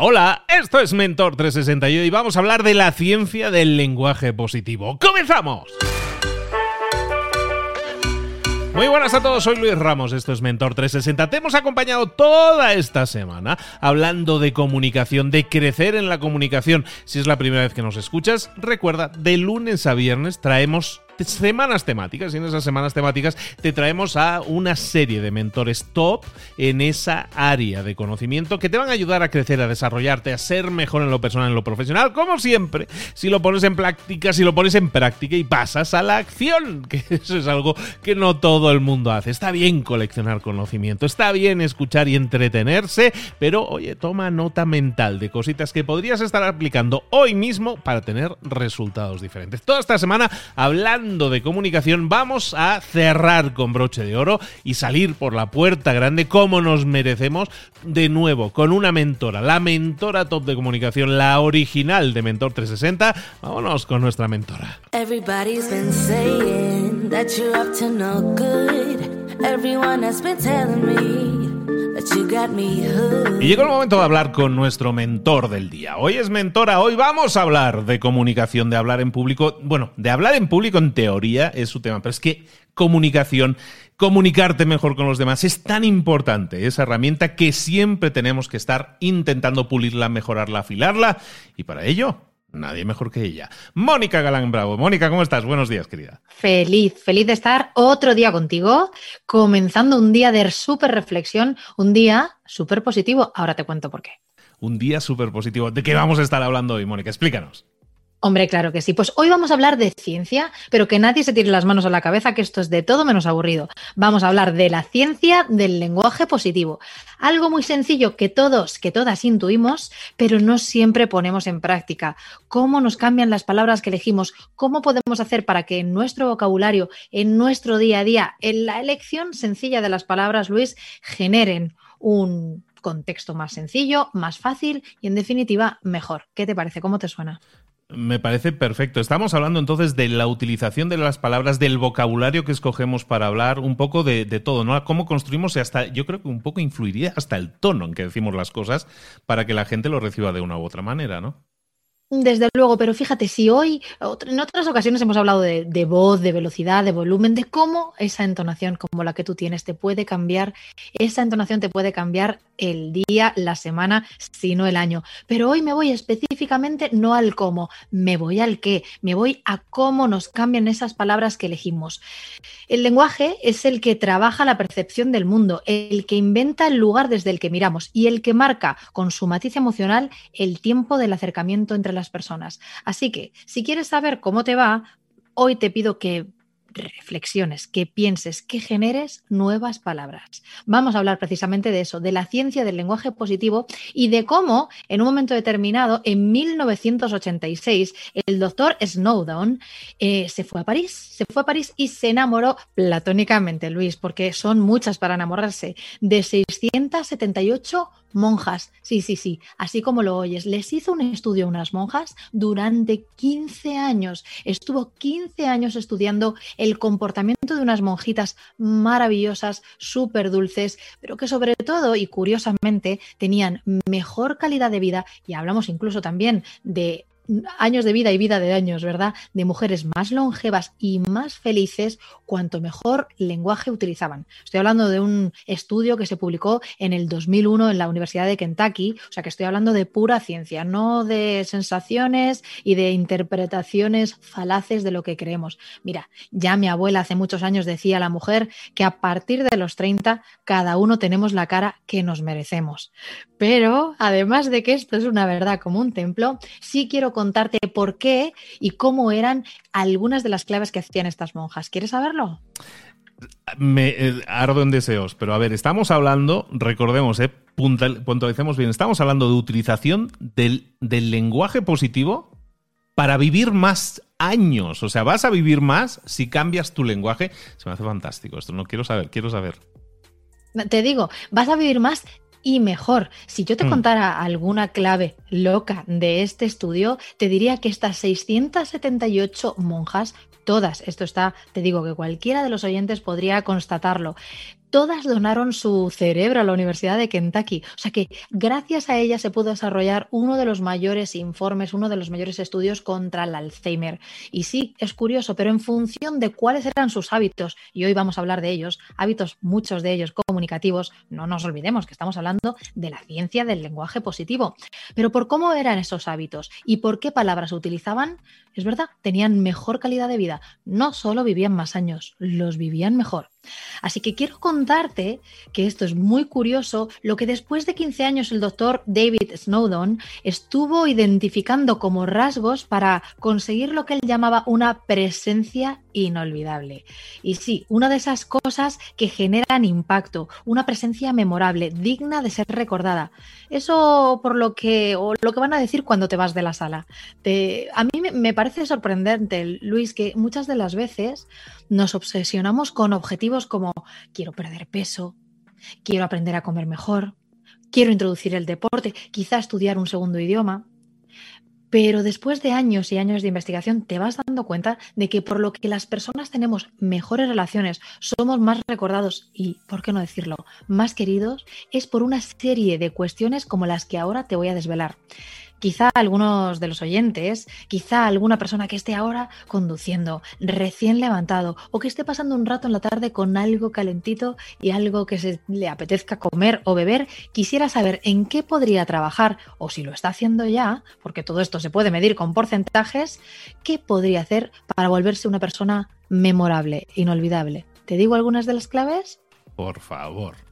Hola, esto es Mentor 360 y vamos a hablar de la ciencia del lenguaje positivo. ¡Comenzamos! Muy buenas a todos, soy Luis Ramos, esto es Mentor 360. Te hemos acompañado toda esta semana hablando de comunicación, de crecer en la comunicación. Si es la primera vez que nos escuchas, recuerda, de lunes a viernes traemos semanas temáticas y en esas semanas temáticas te traemos a una serie de mentores top en esa área de conocimiento que te van a ayudar a crecer, a desarrollarte, a ser mejor en lo personal, en lo profesional, como siempre, si lo pones en práctica, si lo pones en práctica y pasas a la acción, que eso es algo que no todo el mundo hace. Está bien coleccionar conocimiento, está bien escuchar y entretenerse, pero oye, toma nota mental de cositas que podrías estar aplicando hoy mismo para tener resultados diferentes. Toda esta semana hablando de comunicación, vamos a cerrar con broche de oro y salir por la puerta grande como nos merecemos de nuevo con una mentora, la mentora top de comunicación, la original de Mentor 360. Vámonos con nuestra mentora. Y llegó el momento de hablar con nuestro mentor del día. Hoy es mentora, hoy vamos a hablar de comunicación, de hablar en público. Bueno, de hablar en público en teoría es su tema, pero es que comunicación, comunicarte mejor con los demás es tan importante, esa herramienta que siempre tenemos que estar intentando pulirla, mejorarla, afilarla. Y para ello Nadie mejor que ella. Mónica Galán Bravo. Mónica, ¿cómo estás? Buenos días, querida. Feliz, feliz de estar otro día contigo, comenzando un día de súper reflexión, un día súper positivo. Ahora te cuento por qué. Un día súper positivo. ¿De qué vamos a estar hablando hoy, Mónica? Explícanos. Hombre, claro que sí. Pues hoy vamos a hablar de ciencia, pero que nadie se tire las manos a la cabeza, que esto es de todo menos aburrido. Vamos a hablar de la ciencia del lenguaje positivo. Algo muy sencillo que todos, que todas intuimos, pero no siempre ponemos en práctica. ¿Cómo nos cambian las palabras que elegimos? ¿Cómo podemos hacer para que en nuestro vocabulario, en nuestro día a día, en la elección sencilla de las palabras, Luis, generen un contexto más sencillo, más fácil y en definitiva mejor. ¿Qué te parece? ¿Cómo te suena? Me parece perfecto. Estamos hablando entonces de la utilización de las palabras, del vocabulario que escogemos para hablar, un poco de, todo, ¿no? Cómo construimos y hasta, yo creo que un poco influiría hasta el tono en que decimos las cosas para que la gente lo reciba de una u otra manera, ¿no? Desde luego, pero fíjate, si hoy, en otras ocasiones hemos hablado de, voz, de velocidad, de volumen, de cómo esa entonación como la que tú tienes te puede cambiar, esa entonación te puede cambiar el día, la semana, si no el año. Pero hoy me voy específicamente no al cómo, me voy al qué, me voy a cómo nos cambian esas palabras que elegimos. El lenguaje es el que trabaja la percepción del mundo, el que inventa el lugar desde el que miramos y el que marca con su matiz emocional el tiempo del acercamiento entre las personas. Así que, si quieres saber cómo te va, hoy te pido que reflexiones, que pienses, que generes nuevas palabras. Vamos a hablar precisamente de eso, de la ciencia del lenguaje positivo y de cómo en un momento determinado, en 1986, el doctor Snowdon eh, se fue a París, se fue a París y se enamoró platónicamente, Luis, porque son muchas para enamorarse, de 678 monjas. Sí, sí, sí, así como lo oyes. Les hizo un estudio a unas monjas durante 15 años. Estuvo 15 años estudiando el comportamiento de unas monjitas maravillosas, súper dulces, pero que sobre todo y curiosamente tenían mejor calidad de vida y hablamos incluso también de años de vida y vida de años, ¿verdad? De mujeres más longevas y más felices cuanto mejor lenguaje utilizaban. Estoy hablando de un estudio que se publicó en el 2001 en la Universidad de Kentucky, o sea que estoy hablando de pura ciencia, no de sensaciones y de interpretaciones falaces de lo que creemos. Mira, ya mi abuela hace muchos años decía a la mujer que a partir de los 30 cada uno tenemos la cara que nos merecemos. Pero además de que esto es una verdad como un templo, sí quiero contarte por qué y cómo eran algunas de las claves que hacían estas monjas. ¿Quieres saberlo? Me eh, ardo en deseos, pero a ver, estamos hablando, recordemos, eh, puntualicemos bien, estamos hablando de utilización del, del lenguaje positivo para vivir más años. O sea, vas a vivir más si cambias tu lenguaje. Se me hace fantástico esto, no quiero saber, quiero saber. Te digo, vas a vivir más y mejor. Si yo te mm. contara alguna clave loca de este estudio, te diría que estas 678 monjas, todas, esto está, te digo que cualquiera de los oyentes podría constatarlo, todas donaron su cerebro a la Universidad de Kentucky. O sea que gracias a ella se pudo desarrollar uno de los mayores informes, uno de los mayores estudios contra el Alzheimer. Y sí, es curioso, pero en función de cuáles eran sus hábitos, y hoy vamos a hablar de ellos, hábitos, muchos de ellos comunicativos, no nos olvidemos que estamos hablando de la ciencia del lenguaje positivo, pero por cómo eran esos hábitos y por qué palabras utilizaban, es verdad, tenían mejor calidad de vida. No solo vivían más años, los vivían mejor. Así que quiero contarte que esto es muy curioso, lo que después de 15 años el doctor David Snowdon estuvo identificando como rasgos para conseguir lo que él llamaba una presencia inolvidable. Y sí, una de esas cosas que generan impacto, una presencia memorable, digna de ser recordada. Eso por lo que, o lo que van a decir cuando te vas de la sala. a mí me parece sorprendente, Luis, que muchas de las veces nos obsesionamos con objetivos como quiero perder peso, quiero aprender a comer mejor, quiero introducir el deporte, quizá estudiar un segundo idioma. Pero después de años y años de investigación te vas dando cuenta de que por lo que las personas tenemos mejores relaciones, somos más recordados y, ¿por qué no decirlo?, más queridos, es por una serie de cuestiones como las que ahora te voy a desvelar quizá algunos de los oyentes, quizá alguna persona que esté ahora conduciendo, recién levantado, o que esté pasando un rato en la tarde con algo calentito y algo que se le apetezca comer o beber, quisiera saber en qué podría trabajar, o si lo está haciendo ya, porque todo esto se puede medir con porcentajes, qué podría hacer para volverse una persona memorable, inolvidable. ¿Te digo algunas de las claves? Por favor.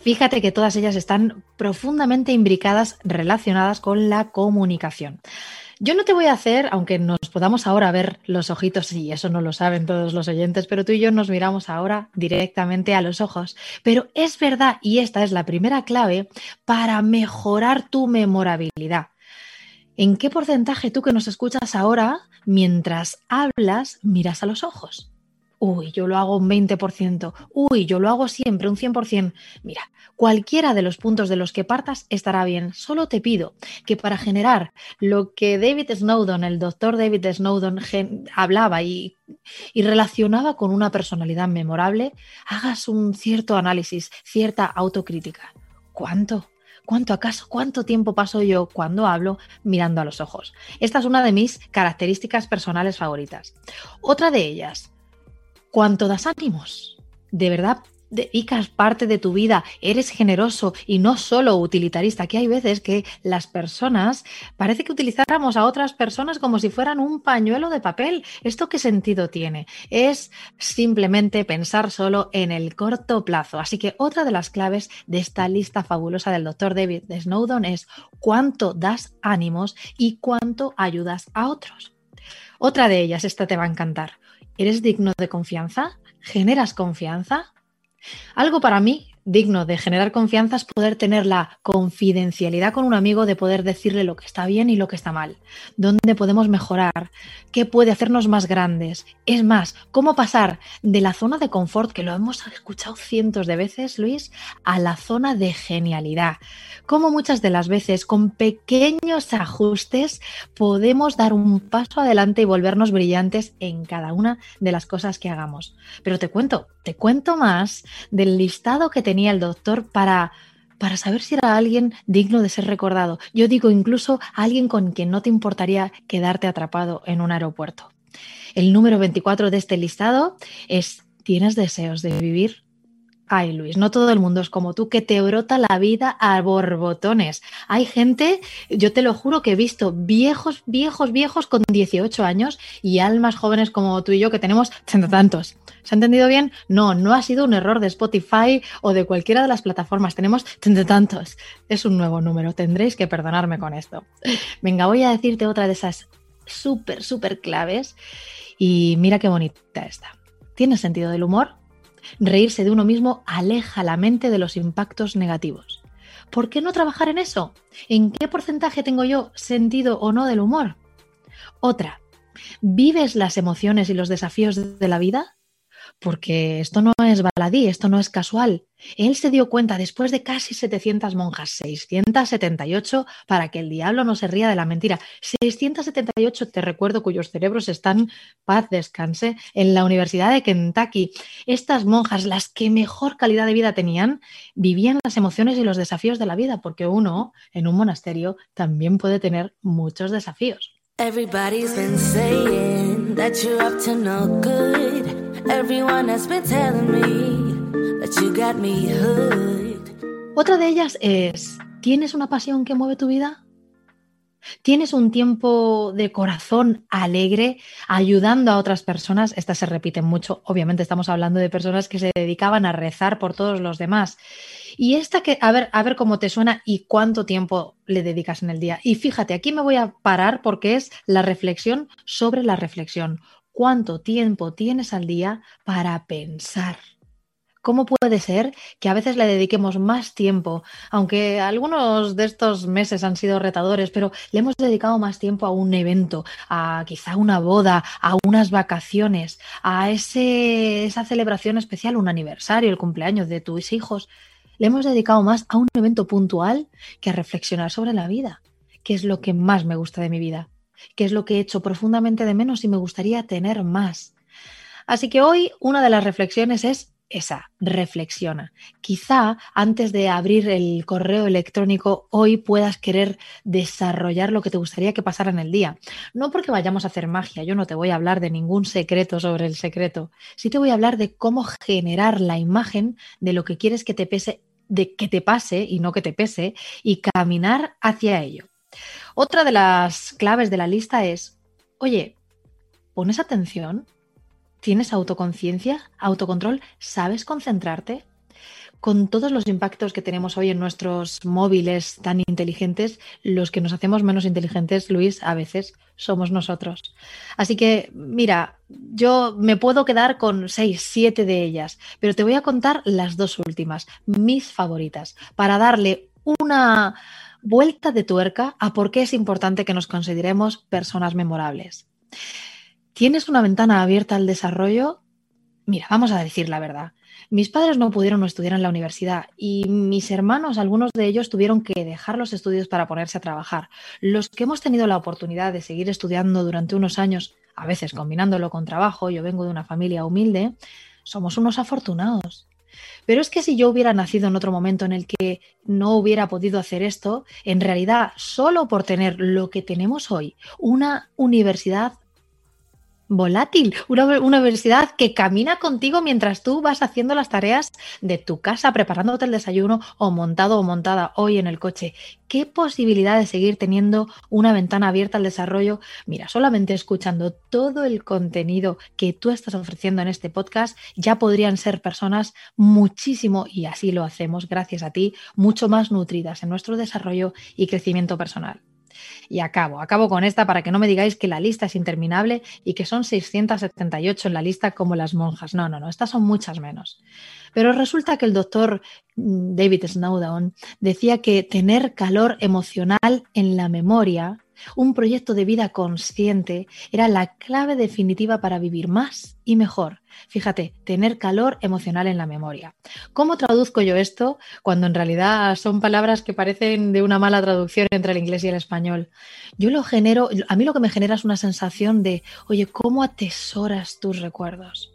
Fíjate que todas ellas están profundamente imbricadas, relacionadas con la comunicación. Yo no te voy a hacer, aunque nos podamos ahora ver los ojitos, y eso no lo saben todos los oyentes, pero tú y yo nos miramos ahora directamente a los ojos. Pero es verdad, y esta es la primera clave, para mejorar tu memorabilidad. ¿En qué porcentaje tú que nos escuchas ahora, mientras hablas, miras a los ojos? Uy, yo lo hago un 20%. Uy, yo lo hago siempre un 100%. Mira, cualquiera de los puntos de los que partas estará bien. Solo te pido que para generar lo que David Snowden, el doctor David Snowden, hablaba y, y relacionaba con una personalidad memorable, hagas un cierto análisis, cierta autocrítica. ¿Cuánto? ¿Cuánto acaso? ¿Cuánto tiempo paso yo cuando hablo mirando a los ojos? Esta es una de mis características personales favoritas. Otra de ellas, cuánto das ánimos. De verdad, dedicas parte de tu vida, eres generoso y no solo utilitarista, que hay veces que las personas, parece que utilizáramos a otras personas como si fueran un pañuelo de papel. ¿Esto qué sentido tiene? Es simplemente pensar solo en el corto plazo. Así que otra de las claves de esta lista fabulosa del doctor David Snowdon es cuánto das ánimos y cuánto ayudas a otros. Otra de ellas, esta te va a encantar. ¿Eres digno de confianza? ¿Generas confianza? Algo para mí digno de generar confianza es poder tener la confidencialidad con un amigo de poder decirle lo que está bien y lo que está mal, dónde podemos mejorar, qué puede hacernos más grandes. Es más, cómo pasar de la zona de confort, que lo hemos escuchado cientos de veces, Luis, a la zona de genialidad. Cómo muchas de las veces con pequeños ajustes podemos dar un paso adelante y volvernos brillantes en cada una de las cosas que hagamos. Pero te cuento, te cuento más del listado que tenía el doctor para, para saber si era alguien digno de ser recordado. Yo digo incluso alguien con quien no te importaría quedarte atrapado en un aeropuerto. El número 24 de este listado es ¿Tienes deseos de vivir? Ay, Luis, no todo el mundo es como tú, que te brota la vida a borbotones. Hay gente, yo te lo juro, que he visto viejos, viejos, viejos con 18 años y almas jóvenes como tú y yo que tenemos tantos. ¿Se ha entendido bien? No, no ha sido un error de Spotify o de cualquiera de las plataformas. Tenemos tantos. Es un nuevo número. Tendréis que perdonarme con esto. Venga, voy a decirte otra de esas súper, súper claves. Y mira qué bonita esta. ¿Tienes sentido del humor? Reírse de uno mismo aleja la mente de los impactos negativos. ¿Por qué no trabajar en eso? ¿En qué porcentaje tengo yo sentido o no del humor? Otra, ¿vives las emociones y los desafíos de la vida? Porque esto no es baladí, esto no es casual. Él se dio cuenta después de casi 700 monjas, 678, para que el diablo no se ría de la mentira. 678, te recuerdo, cuyos cerebros están, paz descanse, en la Universidad de Kentucky. Estas monjas, las que mejor calidad de vida tenían, vivían las emociones y los desafíos de la vida, porque uno en un monasterio también puede tener muchos desafíos. Everybody's been saying that you're up to no good. Otra de ellas es, ¿tienes una pasión que mueve tu vida? ¿Tienes un tiempo de corazón alegre ayudando a otras personas? Estas se repiten mucho. Obviamente estamos hablando de personas que se dedicaban a rezar por todos los demás. Y esta que, a ver, a ver cómo te suena y cuánto tiempo le dedicas en el día. Y fíjate, aquí me voy a parar porque es la reflexión sobre la reflexión. ¿Cuánto tiempo tienes al día para pensar? ¿Cómo puede ser que a veces le dediquemos más tiempo, aunque algunos de estos meses han sido retadores, pero le hemos dedicado más tiempo a un evento, a quizá una boda, a unas vacaciones, a ese, esa celebración especial, un aniversario, el cumpleaños de tus hijos? le hemos dedicado más a un evento puntual que a reflexionar sobre la vida, que es lo que más me gusta de mi vida, que es lo que he hecho profundamente de menos y me gustaría tener más. Así que hoy una de las reflexiones es esa, reflexiona. Quizá antes de abrir el correo electrónico hoy puedas querer desarrollar lo que te gustaría que pasara en el día. No porque vayamos a hacer magia, yo no te voy a hablar de ningún secreto sobre el secreto, sí te voy a hablar de cómo generar la imagen de lo que quieres que te pese de que te pase y no que te pese y caminar hacia ello. Otra de las claves de la lista es, oye, ¿pones atención? ¿Tienes autoconciencia, autocontrol? ¿Sabes concentrarte? con todos los impactos que tenemos hoy en nuestros móviles tan inteligentes, los que nos hacemos menos inteligentes, Luis, a veces somos nosotros. Así que, mira, yo me puedo quedar con seis, siete de ellas, pero te voy a contar las dos últimas, mis favoritas, para darle una vuelta de tuerca a por qué es importante que nos consideremos personas memorables. ¿Tienes una ventana abierta al desarrollo? Mira, vamos a decir la verdad. Mis padres no pudieron estudiar en la universidad y mis hermanos, algunos de ellos, tuvieron que dejar los estudios para ponerse a trabajar. Los que hemos tenido la oportunidad de seguir estudiando durante unos años, a veces combinándolo con trabajo, yo vengo de una familia humilde, somos unos afortunados. Pero es que si yo hubiera nacido en otro momento en el que no hubiera podido hacer esto, en realidad, solo por tener lo que tenemos hoy, una universidad volátil, una, universidad que camina contigo mientras tú vas haciendo las tareas de tu casa, preparándote el desayuno o montado o montada hoy en el coche. ¿Qué posibilidad de seguir teniendo una ventana abierta al desarrollo? Mira, solamente escuchando todo el contenido que tú estás ofreciendo en este podcast, ya podrían ser personas muchísimo, y así lo hacemos gracias a ti, mucho más nutridas en nuestro desarrollo y crecimiento personal. Y acabo, acabo con esta para que no me digáis que la lista es interminable y que son 678 en la lista como las monjas. No, no, no, estas son muchas menos. Pero resulta que el doctor mm, David Snowdown decía que tener calor emocional en la memoria un proyecto de vida consciente era la clave definitiva para vivir más y mejor. Fíjate, tener calor emocional en la memoria. ¿Cómo traduzco yo esto cuando en realidad son palabras que parecen de una mala traducción entre el inglés y el español? Yo lo genero, a mí lo que me genera es una sensación de, oye, ¿cómo atesoras tus recuerdos?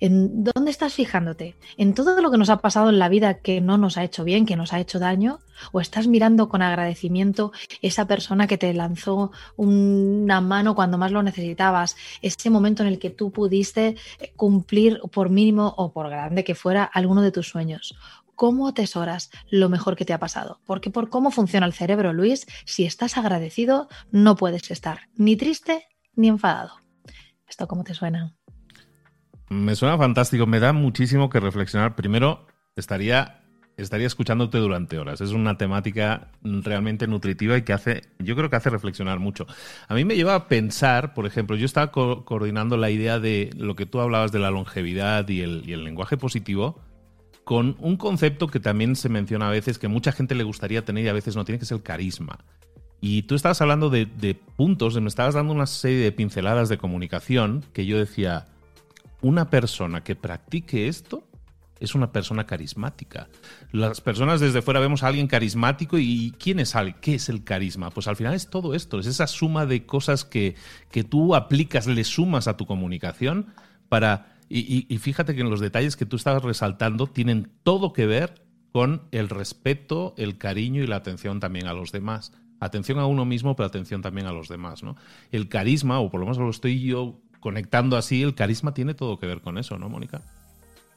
¿En dónde estás fijándote? ¿En todo lo que nos ha pasado en la vida que no nos ha hecho bien, que nos ha hecho daño? ¿O estás mirando con agradecimiento esa persona que te lanzó una mano cuando más lo necesitabas? Ese momento en el que tú pudiste eh, cumplir por mínimo o por grande que fuera alguno de tus sueños. ¿Cómo atesoras lo mejor que te ha pasado? Porque por cómo funciona el cerebro, Luis, si estás agradecido, no puedes estar ni triste ni enfadado. ¿Esto cómo te suena? Me suena fantástico, me da muchísimo que reflexionar. Primero, estaría, estaría escuchándote durante horas. Es una temática realmente nutritiva y que hace, yo creo que hace reflexionar mucho. A mí me lleva a pensar, por ejemplo, yo estaba coordinando la idea de lo que tú hablabas de la longevidad y el, lenguaje positivo con un concepto que también se menciona a veces que mucha gente le gustaría tener y a veces no tiene, que ser el carisma. Y tú estabas hablando de, de puntos, me estabas dando una serie de pinceladas de comunicación que yo decía, una persona que practique esto es una persona carismática. Las personas desde fuera vemos a alguien carismático y ¿quién es alguien? ¿Qué es el carisma? Pues al final es todo esto, es esa suma de cosas que, que tú aplicas, le sumas a tu comunicación para... Y, fíjate que en los detalles que tú estabas resaltando tienen todo que ver con el respeto, el cariño y la atención también a los demás. Atención a uno mismo, pero atención también a los demás. ¿no? El carisma, o por lo menos lo estoy yo conectando así, el carisma tiene todo que ver con eso, ¿no, Mónica?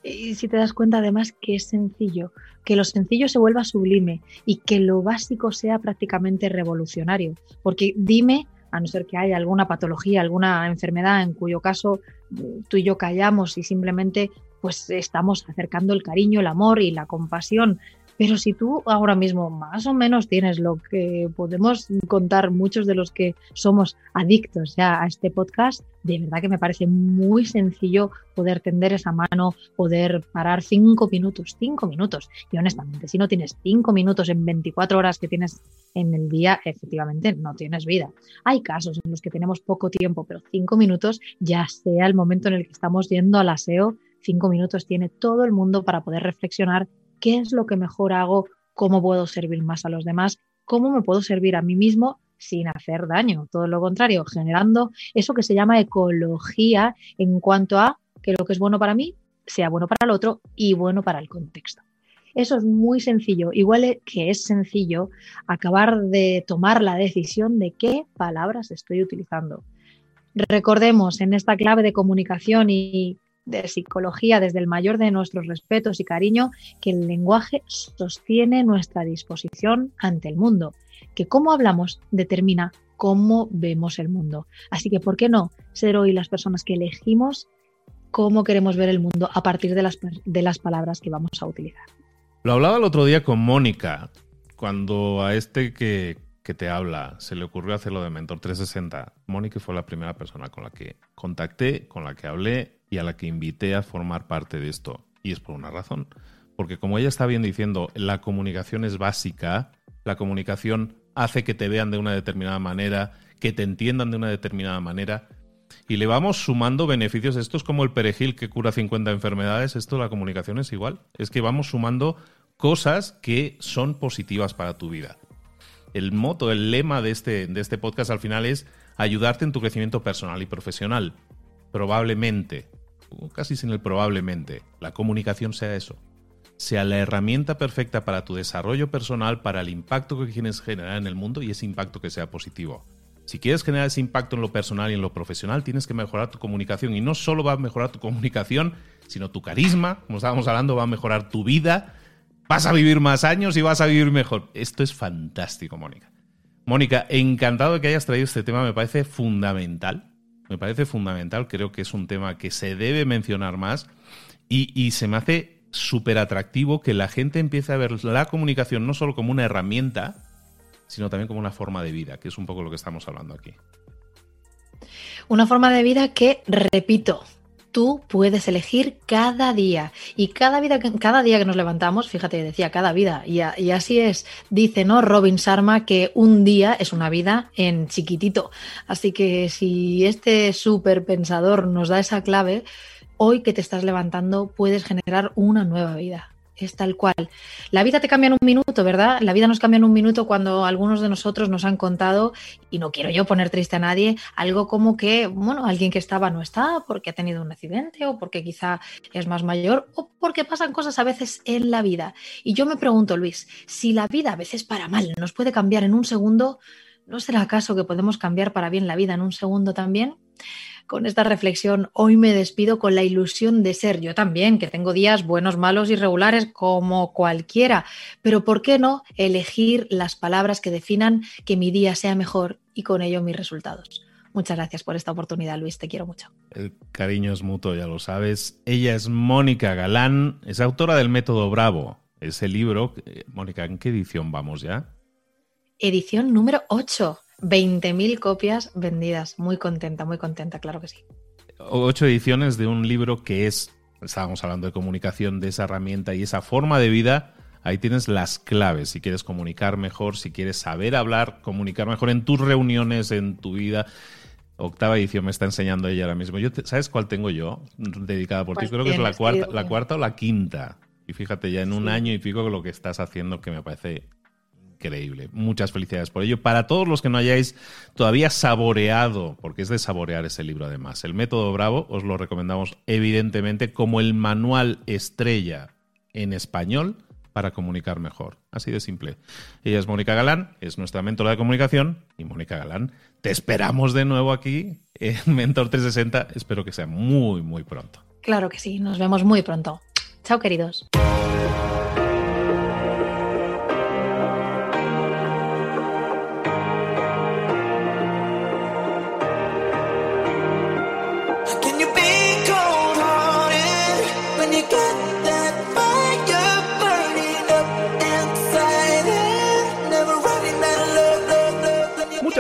Y si te das cuenta además que es sencillo, que lo sencillo se vuelva sublime y que lo básico sea prácticamente revolucionario. Porque dime, a no ser que haya alguna patología, alguna enfermedad en cuyo caso mm, tú y yo callamos y simplemente pues estamos acercando el cariño, el amor y la compasión pero si tú ahora mismo más o menos tienes lo que podemos contar muchos de los que somos adictos ya a este podcast, de verdad que me parece muy sencillo poder tender esa mano, poder parar cinco minutos, cinco minutos. Y honestamente, si no tienes cinco minutos en 24 horas que tienes en el día, efectivamente no tienes vida. Hay casos en los que tenemos poco tiempo, pero cinco minutos, ya sea el momento en el que estamos yendo al aseo, cinco minutos tiene todo el mundo para poder reflexionar qué es lo que mejor hago, cómo puedo servir más a los demás, cómo me puedo servir a mí mismo sin hacer daño. Todo lo contrario, generando eso que se llama ecología en cuanto a que lo que es bueno para mí sea bueno para el otro y bueno para el contexto. Eso es muy sencillo, igual que es sencillo acabar de tomar la decisión de qué palabras estoy utilizando. Recordemos en esta clave de comunicación y de psicología desde el mayor de nuestros respetos y cariño que el lenguaje sostiene nuestra disposición ante el mundo, que cómo hablamos determina cómo vemos el mundo. Así que, ¿por qué no ser hoy las personas que elegimos cómo queremos ver el mundo a partir de las, de las palabras que vamos a utilizar? Lo hablaba el otro día con Mónica, cuando a este que, que te habla se le ocurrió hacerlo de Mentor 360. Mónica fue la primera persona con la que contacté, con la que hablé y a la que invité a formar parte de esto. Y es por una razón. Porque como ella está bien diciendo, la comunicación es básica, la comunicación hace que te vean de una determinada manera, que te entiendan de una determinada manera, y le vamos sumando beneficios. Esto es como el perejil que cura 50 enfermedades, esto la comunicación es igual. Es que vamos sumando cosas que son positivas para tu vida. El moto, el lema de este, de este podcast al final es ayudarte en tu crecimiento personal y profesional. Probablemente casi sin el probablemente, la comunicación sea eso. Sea la herramienta perfecta para tu desarrollo personal, para el impacto que quieres generar en el mundo y ese impacto que sea positivo. Si quieres generar ese impacto en lo personal y en lo profesional, tienes que mejorar tu comunicación. Y no solo va a mejorar tu comunicación, sino tu carisma, como estábamos hablando, va a mejorar tu vida. Vas a vivir más años y vas a vivir mejor. Esto es fantástico, Mónica. Mónica, encantado de que hayas traído este tema, me parece fundamental me parece fundamental, creo que es un tema que se debe mencionar más y, se me hace súper atractivo que la gente empiece a ver la comunicación no solo como una herramienta, sino también como una forma de vida, que es un poco lo que estamos hablando aquí. Una forma de vida que, repito, tú puedes elegir cada día. Y cada, vida, cada día que nos levantamos, fíjate, decía cada vida, y, y, así es, dice ¿no? Robin Sharma que un día es una vida en chiquitito. Así que si este súper pensador nos da esa clave, hoy que te estás levantando puedes generar una nueva vida es tal cual. La vida te cambia en un minuto, ¿verdad? La vida nos cambia en un minuto cuando algunos de nosotros nos han contado, y no quiero yo poner triste a nadie, algo como que, bueno, alguien que estaba no está porque ha tenido un accidente o porque quizá es más mayor o porque pasan cosas a veces en la vida. Y yo me pregunto, Luis, si la vida a veces para mal nos puede cambiar en un segundo, ¿no será acaso que podemos cambiar para bien la vida en un segundo también? con esta reflexión, hoy me despido con la ilusión de ser yo también, que tengo días buenos, malos y regulares como cualquiera, pero ¿por qué no elegir las palabras que definan que mi día sea mejor y con ello mis resultados? Muchas gracias por esta oportunidad, Luis, te quiero mucho. El cariño es mutuo, ya lo sabes. Ella es Mónica Galán, es autora del Método Bravo, ese libro. Mónica, ¿en qué edición vamos ya? Edición número 8. 20.000 copias vendidas. Muy contenta, muy contenta, claro que sí. Ocho ediciones de un libro que es, estábamos hablando de comunicación, de esa herramienta y esa forma de vida. Ahí tienes las claves. Si quieres comunicar mejor, si quieres saber hablar, comunicar mejor en tus reuniones, en tu vida. Octava edición me está enseñando ella ahora mismo. Yo ¿Sabes cuál tengo yo dedicada por ti? Creo que es la cuarta, la cuarta o la quinta. Y fíjate, ya en un año y pico lo que estás haciendo que me parece increíble. Muchas felicidades por ello. Para todos los que no hayáis todavía saboreado, porque es de saborear ese libro además, el método Bravo os lo recomendamos evidentemente como el manual estrella en español para comunicar mejor. Así de simple. Ella es Mónica Galán, es nuestra mentora de comunicación y Mónica Galán, te esperamos de nuevo aquí en Mentor 360. Espero que sea muy, muy pronto. Claro que sí, nos vemos muy pronto. Chao, queridos.